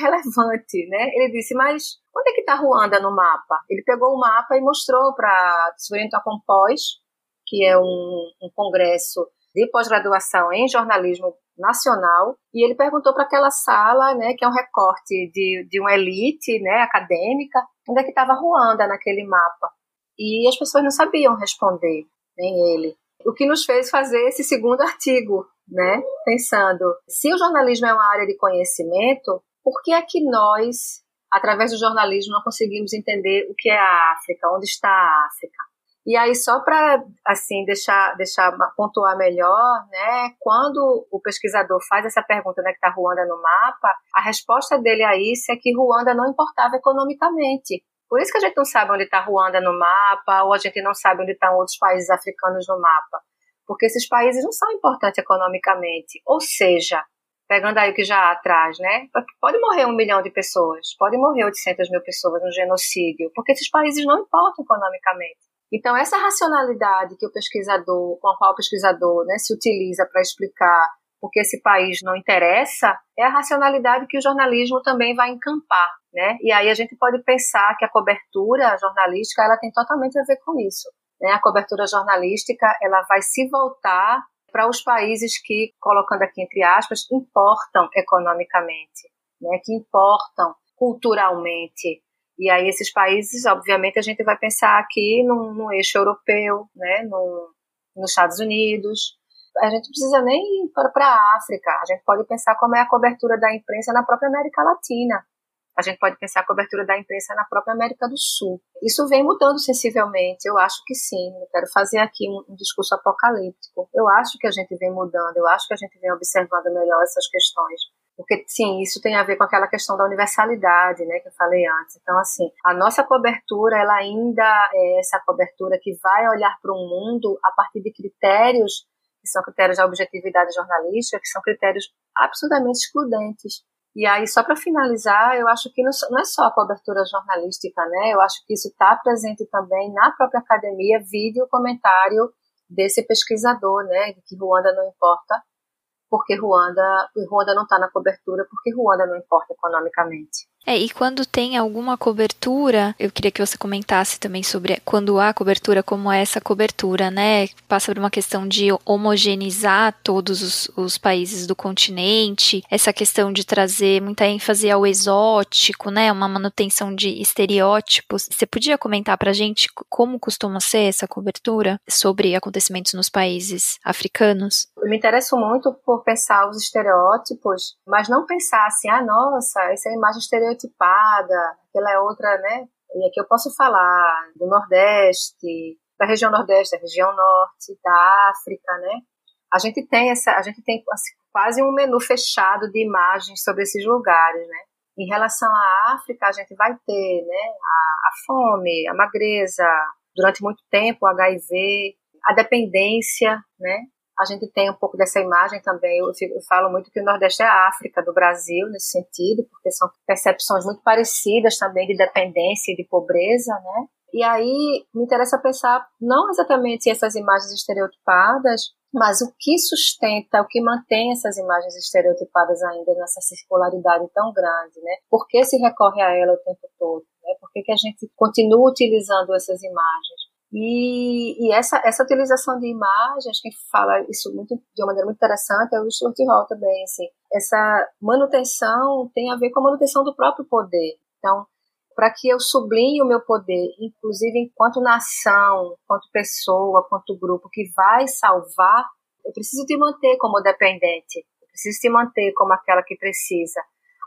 relevante, né? Ele disse, mas onde é que está Ruanda no mapa? Ele pegou o mapa e mostrou para Surinto Compós, que é um, um congresso de pós-graduação em jornalismo nacional, e ele perguntou para aquela sala, né, que é um recorte de, de uma elite né, acadêmica, onde é que estava Ruanda naquele mapa. E as pessoas não sabiam responder, nem ele. O que nos fez fazer esse segundo artigo, né, pensando, se o jornalismo é uma área de conhecimento, por que é que nós, através do jornalismo, não conseguimos entender o que é a África, onde está a África? E aí, só para assim deixar, deixar pontuar melhor, né, quando o pesquisador faz essa pergunta, né, que está Ruanda no mapa, a resposta dele a isso é que Ruanda não importava economicamente. Por isso que a gente não sabe onde está Ruanda no mapa, ou a gente não sabe onde estão outros países africanos no mapa. Porque esses países não são importantes economicamente. Ou seja, pegando aí o que já há atrás, né? Pode morrer um milhão de pessoas, pode morrer 800 mil pessoas no genocídio, porque esses países não importam economicamente. Então, essa racionalidade que o pesquisador, com a qual o pesquisador né, se utiliza para explicar porque esse país não interessa, é a racionalidade que o jornalismo também vai encampar, né? E aí a gente pode pensar que a cobertura jornalística ela tem totalmente a ver com isso, né? A cobertura jornalística ela vai se voltar para os países que, colocando aqui entre aspas, importam economicamente, né? Que importam culturalmente, e aí esses países, obviamente, a gente vai pensar aqui no eixo europeu, né, no, nos Estados Unidos. A gente precisa nem ir para a África. A gente pode pensar como é a cobertura da imprensa na própria América Latina. A gente pode pensar a cobertura da imprensa na própria América do Sul. Isso vem mudando sensivelmente, eu acho que sim. Eu quero fazer aqui um, um discurso apocalíptico. Eu acho que a gente vem mudando, eu acho que a gente vem observando melhor essas questões. Porque, sim, isso tem a ver com aquela questão da universalidade, né, que eu falei antes. Então, assim, a nossa cobertura, ela ainda é essa cobertura que vai olhar para o mundo a partir de critérios que são critérios da objetividade jornalística, que são critérios absurdamente excludentes. E aí, só para finalizar, eu acho que não é só a cobertura jornalística, né? Eu acho que isso está presente também na própria academia, vídeo comentário desse pesquisador, né? Que Ruanda não importa, porque Ruanda, Ruanda não está na cobertura, porque Ruanda não importa economicamente. É, e quando tem alguma cobertura, eu queria que você comentasse também sobre quando há cobertura, como é essa cobertura, né? Passa por uma questão de homogeneizar todos os, os países do continente, essa questão de trazer muita ênfase ao exótico, né? Uma manutenção de estereótipos. Você podia comentar pra gente como costuma ser essa cobertura sobre acontecimentos nos países africanos? Eu me interesso muito por pensar os estereótipos, mas não pensar assim, ah, nossa, essa é a imagem estereótipa estereotipada, aquela é outra, né? E aqui eu posso falar do Nordeste, da região Nordeste, da região Norte, da África, né? A gente tem essa, a gente tem quase um menu fechado de imagens sobre esses lugares, né? Em relação à África, a gente vai ter, né, a, a fome, a magreza, durante muito tempo o HIV, a dependência, né? A gente tem um pouco dessa imagem também. Eu, eu, falo muito que o Nordeste é a África do Brasil, nesse sentido, porque são percepções muito parecidas também de dependência e de pobreza, né? E aí me interessa pensar não exatamente essas imagens estereotipadas, mas o que sustenta, o que mantém essas imagens estereotipadas ainda nessa circularidade tão grande, né? Por que se recorre a ela o tempo todo? Né? Por que, que a gente continua utilizando essas imagens? E, e, essa, essa utilização de imagens, quem fala isso muito, de uma maneira muito interessante é o Stuart Hall também. Assim. Essa manutenção tem a ver com a manutenção do próprio poder. Então, para que eu sublinhe o meu poder, inclusive enquanto nação, enquanto pessoa, enquanto grupo que vai salvar, eu preciso te manter como dependente, eu preciso te manter como aquela que precisa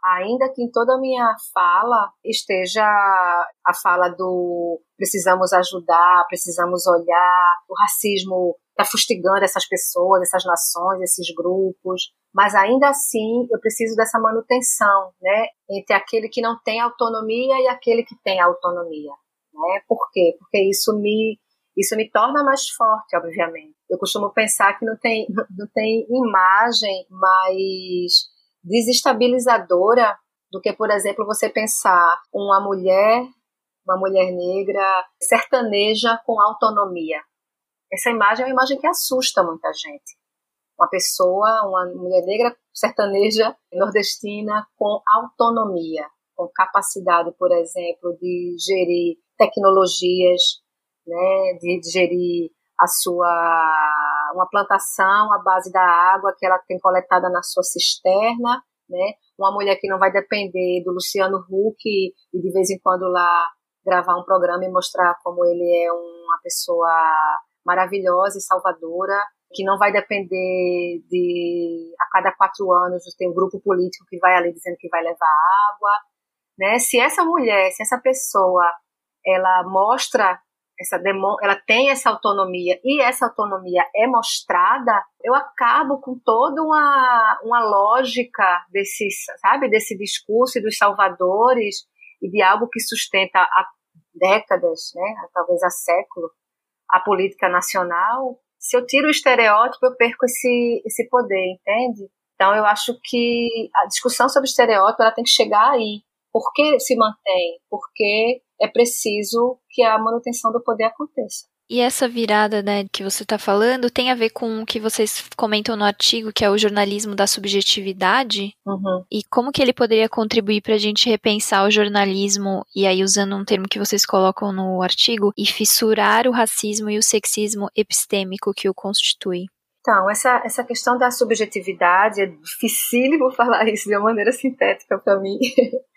ainda que em toda a minha fala esteja a fala do precisamos ajudar, precisamos olhar, o racismo está fustigando essas pessoas, essas nações, esses grupos, mas ainda assim eu preciso dessa manutenção, né, entre aquele que não tem autonomia e aquele que tem autonomia, né? Por quê? Porque isso me isso me torna mais forte, obviamente. Eu costumo pensar que não tem, [laughs] não tem imagem mais desestabilizadora do que, por exemplo, você pensar uma mulher uma mulher negra sertaneja com autonomia. Essa imagem é uma imagem que assusta muita gente. Uma pessoa, uma mulher negra sertaneja nordestina com autonomia, com capacidade, por exemplo, de gerir tecnologias, né, de gerir a sua uma plantação à base da água que ela tem coletada na sua cisterna, né? Uma mulher que não vai depender do Luciano Huck e, de vez em quando lá gravar um programa e mostrar como ele é uma pessoa maravilhosa e salvadora, que não vai depender de a cada quatro anos tem um grupo político que vai ali dizendo que vai levar água, né? Se essa mulher, se essa pessoa, ela mostra essa ela tem essa autonomia e essa autonomia é mostrada, eu acabo com toda uma, uma lógica desse, sabe, desse discurso dos salvadores e de algo que sustenta há décadas, né, talvez há século, a política nacional. Se eu tiro o estereótipo, eu perco esse, esse poder, entende? Então, eu acho que a discussão sobre estereótipo ela tem que chegar aí. Por que se mantém? Porque é preciso que a manutenção do poder aconteça. E essa virada né, que você está falando tem a ver com o que vocês comentam no artigo, que é o jornalismo da subjetividade? Uhum. E como que ele poderia contribuir para a gente repensar o jornalismo, e aí usando um termo que vocês colocam no artigo, e fissurar o racismo e o sexismo epistêmico que o constitui? Então, essa, essa questão da subjetividade, é dificílimo [laughs] falar isso de uma maneira sintética para mim.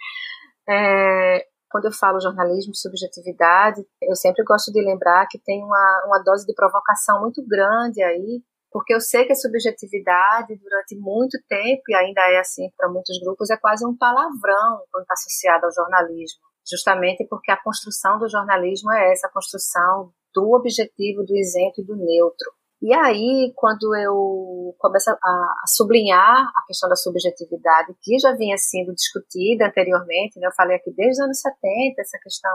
[laughs] é, quando eu falo jornalismo de subjetividade, eu sempre gosto de lembrar que tem uma, uma dose de provocação muito grande aí, porque eu sei que a subjetividade, durante muito tempo, e ainda é assim para muitos grupos, é quase um palavrão quando está associado ao jornalismo. Justamente porque a construção do jornalismo é essa, a construção do objetivo, do isento e do neutro. E aí, quando eu começo a, a, sublinhar a questão da subjetividade, que já vinha sendo discutida anteriormente, né? eu falei aqui desde os anos 70, essa questão,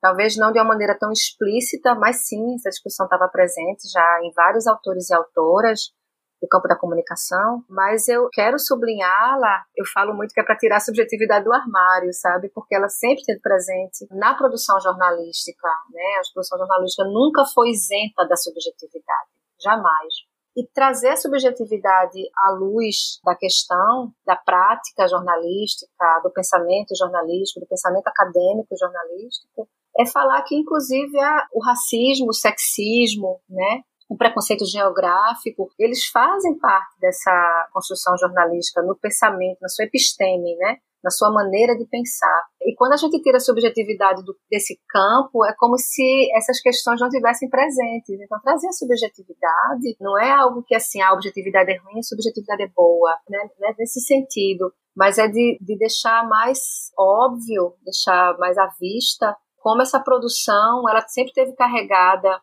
talvez não de uma maneira tão explícita, mas sim, essa discussão estava presente já em vários autores e autoras do campo da comunicação, mas eu quero sublinhá-la, eu falo muito que é para tirar a subjetividade do armário, sabe? Porque ela sempre esteve presente na produção jornalística, né? A produção jornalística nunca foi isenta da subjetividade jamais. E trazer a subjetividade à luz da questão, da prática jornalística, do pensamento jornalístico, do pensamento acadêmico jornalístico, é falar que, inclusive, o racismo, o sexismo, né, o preconceito geográfico, eles fazem parte dessa construção jornalística no pensamento, na sua episteme, né? Na sua maneira de pensar. E quando a gente tira a subjetividade do, desse campo, é como se essas questões não tivessem presentes. Então, trazer a subjetividade não é algo que, assim, a objetividade é ruim, a subjetividade é boa, né? É nesse sentido, mas é de, de deixar mais óbvio, deixar mais à vista como essa produção, ela sempre teve carregada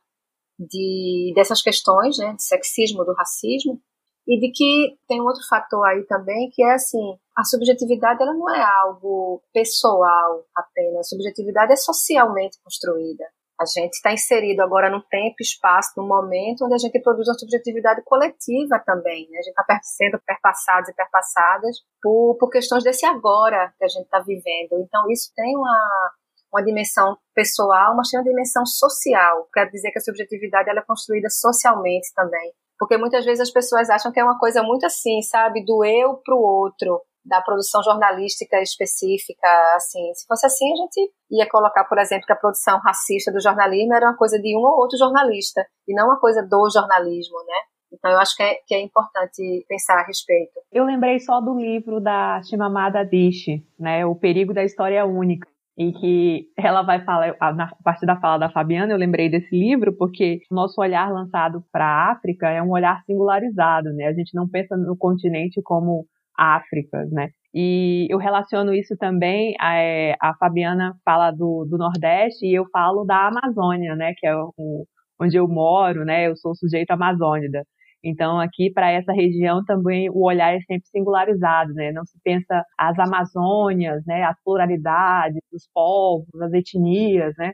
de, dessas questões, né, de sexismo, do racismo, e de que tem um outro fator aí também, que é assim, a subjetividade ela não é algo pessoal apenas, a subjetividade é socialmente construída. A gente está inserido agora num tempo, espaço, num momento onde a gente produz uma subjetividade coletiva também. Né? A gente está sendo perpassados e perpassadas por, por questões desse agora que a gente está vivendo. Então, isso tem uma, uma dimensão pessoal, mas tem uma dimensão social. Quer dizer que a subjetividade ela é construída socialmente também. Porque muitas vezes as pessoas acham que é uma coisa muito assim, sabe? Do eu para o outro, da produção jornalística específica, assim. Se fosse assim, a gente ia colocar, por exemplo, que a produção racista do jornalismo era uma coisa de um ou outro jornalista, e não uma coisa do jornalismo, né? Então, eu acho que é, que é importante pensar a respeito. Eu lembrei só do livro da Chimamanda Adichie, né? O Perigo da História Única em que ela vai falar, na parte da fala da Fabiana, eu lembrei desse livro, porque nosso olhar lançado para a África é um olhar singularizado, né? A gente não pensa no continente como África, né? E eu relaciono isso também, a, é, a Fabiana fala do, do Nordeste e eu falo da Amazônia, né? Que é o, onde eu moro, né? Eu sou sujeito amazônida. Então, aqui para essa região também o olhar é sempre singularizado, né? Não se pensa as Amazônias, né? As pluralidades dos povos, as etnias, né?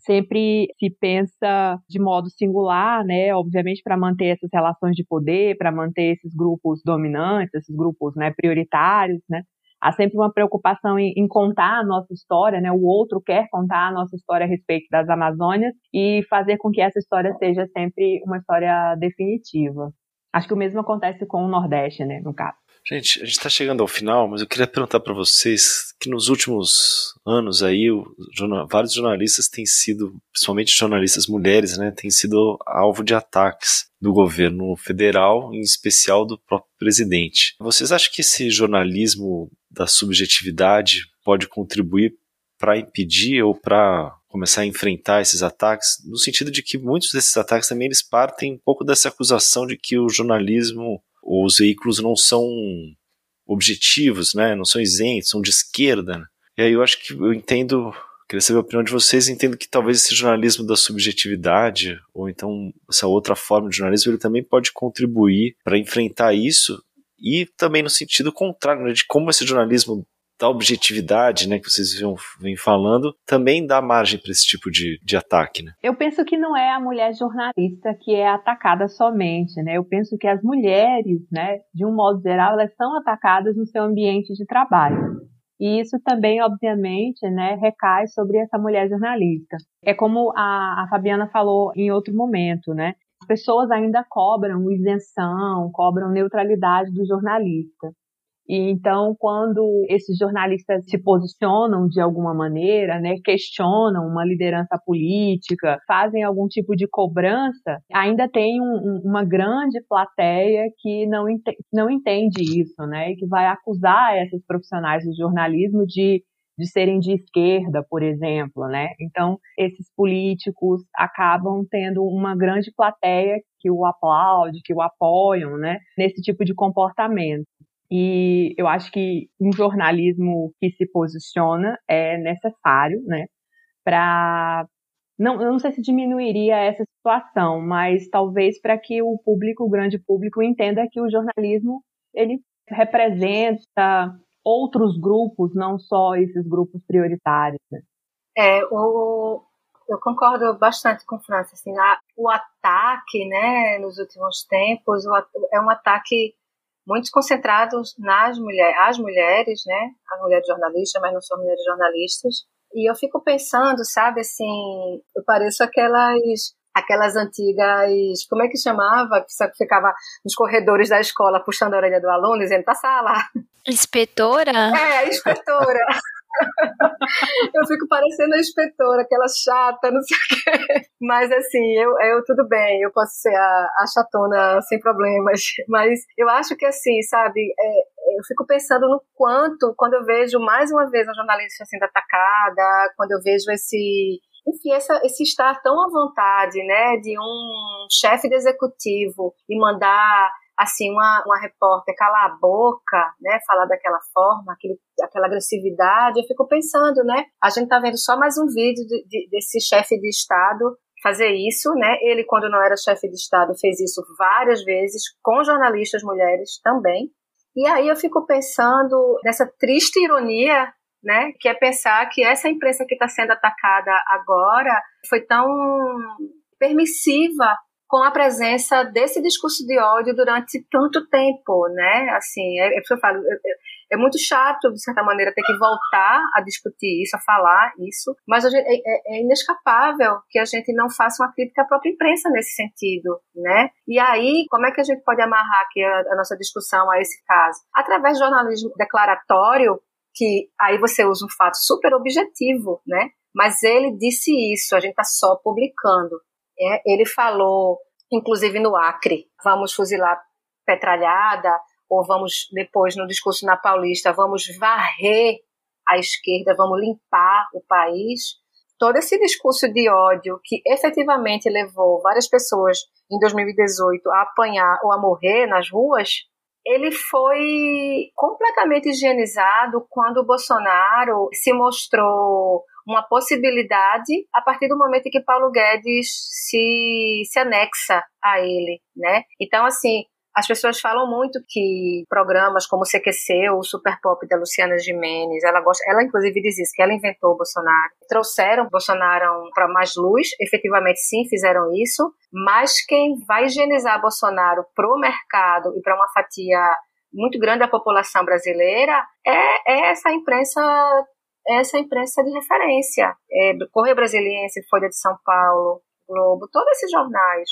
Sempre se pensa de modo singular, né? Obviamente para manter essas relações de poder, para manter esses grupos dominantes, esses grupos, né? Prioritários, né? Há sempre uma preocupação em, em, contar a nossa história, né? O outro quer contar a nossa história a respeito das Amazônias e fazer com que essa história seja sempre uma história definitiva. Acho que o mesmo acontece com o Nordeste, né, no caso. Gente, a gente está chegando ao final, mas eu queria perguntar para vocês que nos últimos anos aí, o, vários jornalistas têm sido, principalmente jornalistas mulheres, né, têm sido alvo de ataques do governo federal, em especial do próprio presidente. Vocês acham que esse jornalismo da subjetividade pode contribuir para impedir ou para começar a enfrentar esses ataques, no sentido de que muitos desses ataques também eles partem um pouco dessa acusação de que o jornalismo os veículos não são objetivos, né? Não são isentos, são de esquerda. Né? E aí eu acho que eu entendo, queria saber a opinião de vocês, entendo que talvez esse jornalismo da subjetividade, ou então essa outra forma de jornalismo, ele também pode contribuir para enfrentar isso, e também no sentido contrário, né, de como esse jornalismo da objetividade, né, que vocês vêm falando, também dá margem para esse tipo de, de ataque, né? Eu penso que não é a mulher jornalista que é atacada somente, né? Eu penso que as mulheres, né, de um modo geral, elas são atacadas no seu ambiente de trabalho. E isso também, obviamente, né, recai sobre essa mulher jornalista. É como a, a Fabiana falou em outro momento, né? As pessoas ainda cobram isenção, cobram neutralidade do jornalista. E então, quando esses jornalistas se posicionam de alguma maneira, né, questionam uma liderança política, fazem algum tipo de cobrança, ainda tem um, uma grande plateia que não, ente não entende isso, né, e que vai acusar essas profissionais do jornalismo de de serem de esquerda, por exemplo, né? Então, esses políticos acabam tendo uma grande plateia que o aplaude, que o apoiam, né? Nesse tipo de comportamento. E eu acho que um jornalismo que se posiciona é necessário, né, para não, eu não sei se diminuiria essa situação, mas talvez para que o público, o grande público, entenda que o jornalismo ele representa outros grupos, não só esses grupos prioritários. Né? É, o, eu concordo bastante com o Francis. Assim, a, o ataque, né, nos últimos tempos, o, é um ataque muito concentrados nas mulheres, as mulheres, né? As mulheres jornalistas, mas não são mulheres jornalistas. E eu fico pensando, sabe, assim, eu pareço aquelas aquelas antigas, como é que chamava? Que ficava nos corredores da escola puxando a orelha do aluno, dizendo, passa lá. Inspetora? É, inspetora. [laughs] eu fico parecendo a inspetora, aquela chata, não sei o quê. Mas assim, eu, eu tudo bem, eu posso ser a, a chatona sem problemas. [laughs] Mas eu acho que assim, sabe, é, eu fico pensando no quanto, quando eu vejo mais uma vez a jornalista sendo atacada, quando eu vejo esse enfim, essa, esse estar tão à vontade, né, de um chefe de executivo e mandar assim, uma, uma repórter calar a boca, né, falar daquela forma, aquele, aquela agressividade, eu fico pensando, né, a gente tá vendo só mais um vídeo de, de, desse chefe de Estado fazer isso, né, ele quando não era chefe de Estado fez isso várias vezes, com jornalistas mulheres também, e aí eu fico pensando nessa triste ironia né? Que é pensar que essa imprensa que está sendo atacada agora foi tão permissiva com a presença desse discurso de ódio durante tanto tempo, né? Assim, é, é eu falo, é, é, muito chato, de certa maneira, ter que voltar a discutir isso, a falar isso, mas gente, é, é, é, inescapável que a gente não faça uma crítica à própria imprensa nesse sentido, né? E aí, como é que a gente pode amarrar aqui a, a nossa discussão a esse caso? Através do jornalismo declaratório, que aí você usa um fato super objetivo, né? Mas ele disse isso, a gente está só publicando. É, ele falou, inclusive no Acre, vamos fuzilar petralhada, ou vamos, depois, no discurso na Paulista, vamos varrer a esquerda, vamos limpar o país. Todo esse discurso de ódio que efetivamente levou várias pessoas em 2018 a apanhar ou a morrer nas ruas, ele foi completamente higienizado quando o Bolsonaro se mostrou uma possibilidade a partir do momento em que Paulo Guedes se, se anexa a ele, né? Então, assim, as pessoas falam muito que programas como o CQC o Super Pop da Luciana Gimenez, ela gosta, ela inclusive diz isso, que ela inventou o Bolsonaro. Trouxeram Bolsonaro para mais luz, efetivamente sim, fizeram isso, mas quem vai higienizar Bolsonaro pro mercado e para uma fatia muito grande da população brasileira é, é essa imprensa essa imprensa de referência. É, Correio Brasiliense, Folha de São Paulo, Globo, todos esses jornais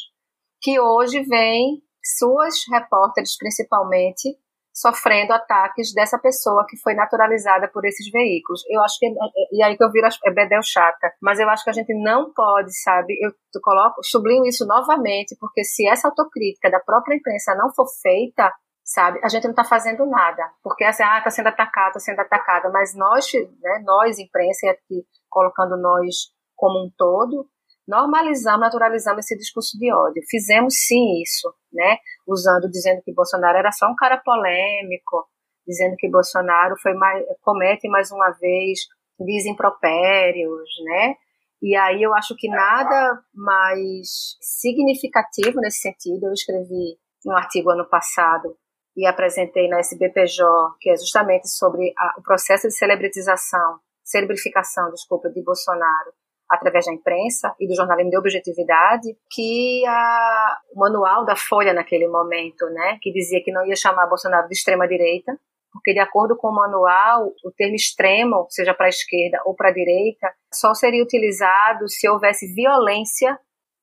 que hoje vêm suas repórteres principalmente sofrendo ataques dessa pessoa que foi naturalizada por esses veículos. Eu acho que e aí que eu viro é bedel chata, mas eu acho que a gente não pode, sabe? Eu coloco, sublinho isso novamente, porque se essa autocrítica da própria imprensa não for feita, sabe? A gente não está fazendo nada, porque assim, ah, está sendo atacada, está sendo atacada, mas nós, né, nós imprensa e aqui colocando nós como um todo, normalizamos, naturalizamos esse discurso de ódio. Fizemos sim isso, né? Usando, dizendo que Bolsonaro era só um cara polêmico, dizendo que Bolsonaro foi mais, comete mais uma vez desimpropérios, né? E aí eu acho que nada mais significativo nesse sentido. Eu escrevi um artigo ano passado e apresentei na SBPJ, que é justamente sobre a, o processo de celebritização, celebrificação, desculpa, de Bolsonaro através da imprensa e do jornalismo de objetividade, que a, o manual da Folha naquele momento, né, que dizia que não ia chamar Bolsonaro de extrema direita, porque de acordo com o manual, o termo extremo, seja para a esquerda ou para a direita, só seria utilizado se houvesse violência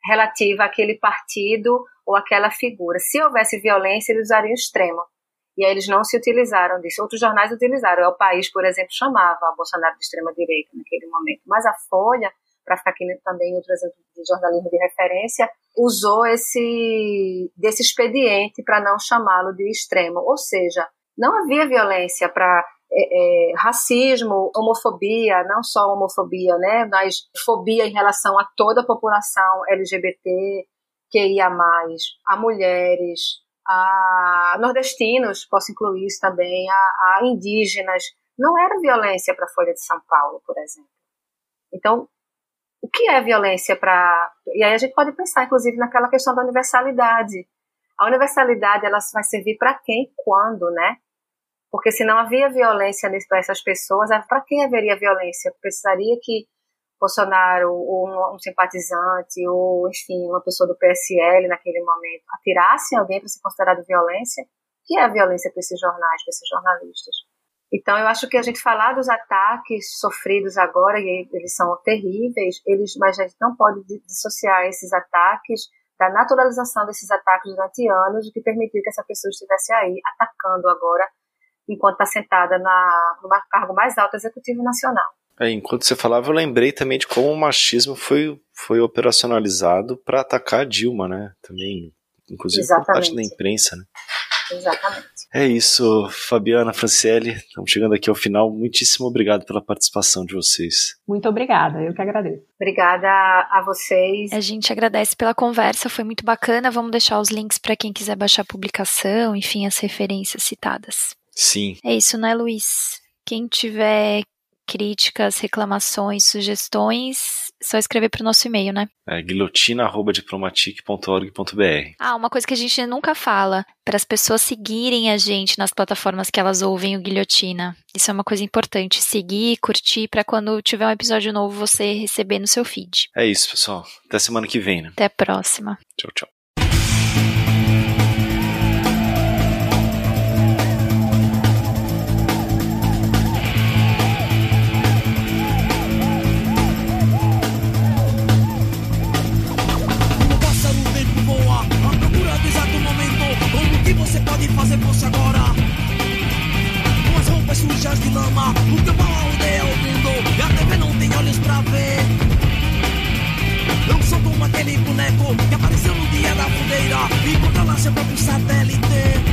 relativa àquele partido ou àquela figura. Se houvesse violência, eles usariam extremo. E aí eles não se utilizaram disso. Outros jornais utilizaram. O País, por exemplo, chamava Bolsonaro de extrema direita naquele momento. Mas a Folha para ficar aqui também outro exemplo de jornalismo de referência, usou esse desse expediente para não chamá-lo de extremo. Ou seja, não havia violência para é, é, racismo, homofobia, não só homofobia, né, mas fobia em relação a toda a população LGBT, QIA+, a mulheres, a nordestinos, posso incluir isso também, a, a indígenas. Não era violência para a Folha de São Paulo, por exemplo. Então, que é violência para. E aí a gente pode pensar, inclusive, naquela questão da universalidade. A universalidade ela vai servir para quem, quando, né? Porque se não havia violência para essas pessoas, é para quem haveria violência? Precisaria que Bolsonaro, ou um, um, simpatizante, ou enfim, uma pessoa do PSL naquele momento, atirasse alguém para ser considerado violência? O que é a violência para esses jornais, para esses jornalistas? Então, eu acho que a gente falar dos ataques sofridos agora, e eles são terríveis, eles, mas a gente não pode dissociar esses ataques da naturalização desses ataques durante anos, o que permitiu que essa pessoa estivesse aí atacando agora, enquanto está sentada na, no cargo mais alto executivo nacional. É, enquanto você falava, eu lembrei também de como o machismo foi, foi operacionalizado para atacar a Dilma, né? Também, inclusive Exatamente. por parte da imprensa, né? Exatamente. É isso, Fabiana, Franciele, estamos chegando aqui ao final. Muitíssimo obrigado pela participação de vocês. Muito obrigada, eu que agradeço. Obrigada a vocês. A gente agradece pela conversa, foi muito bacana. Vamos deixar os links para quem quiser baixar a publicação, enfim, as referências citadas. Sim. É isso, né, Luiz? Quem tiver críticas, reclamações, sugestões, só escrever para o nosso e-mail, né? É guilhotina.diplomatic.org.br. Ah, uma coisa que a gente nunca fala, para as pessoas seguirem a gente nas plataformas que elas ouvem o Guilhotina. Isso é uma coisa importante, seguir, curtir, para quando tiver um episódio novo você receber no seu feed. É isso, pessoal. Até semana que vem, né? Até a próxima. Tchau, tchau. Como aquele boneco que apareceu no dia da fogueira e controla seu próprio satélite.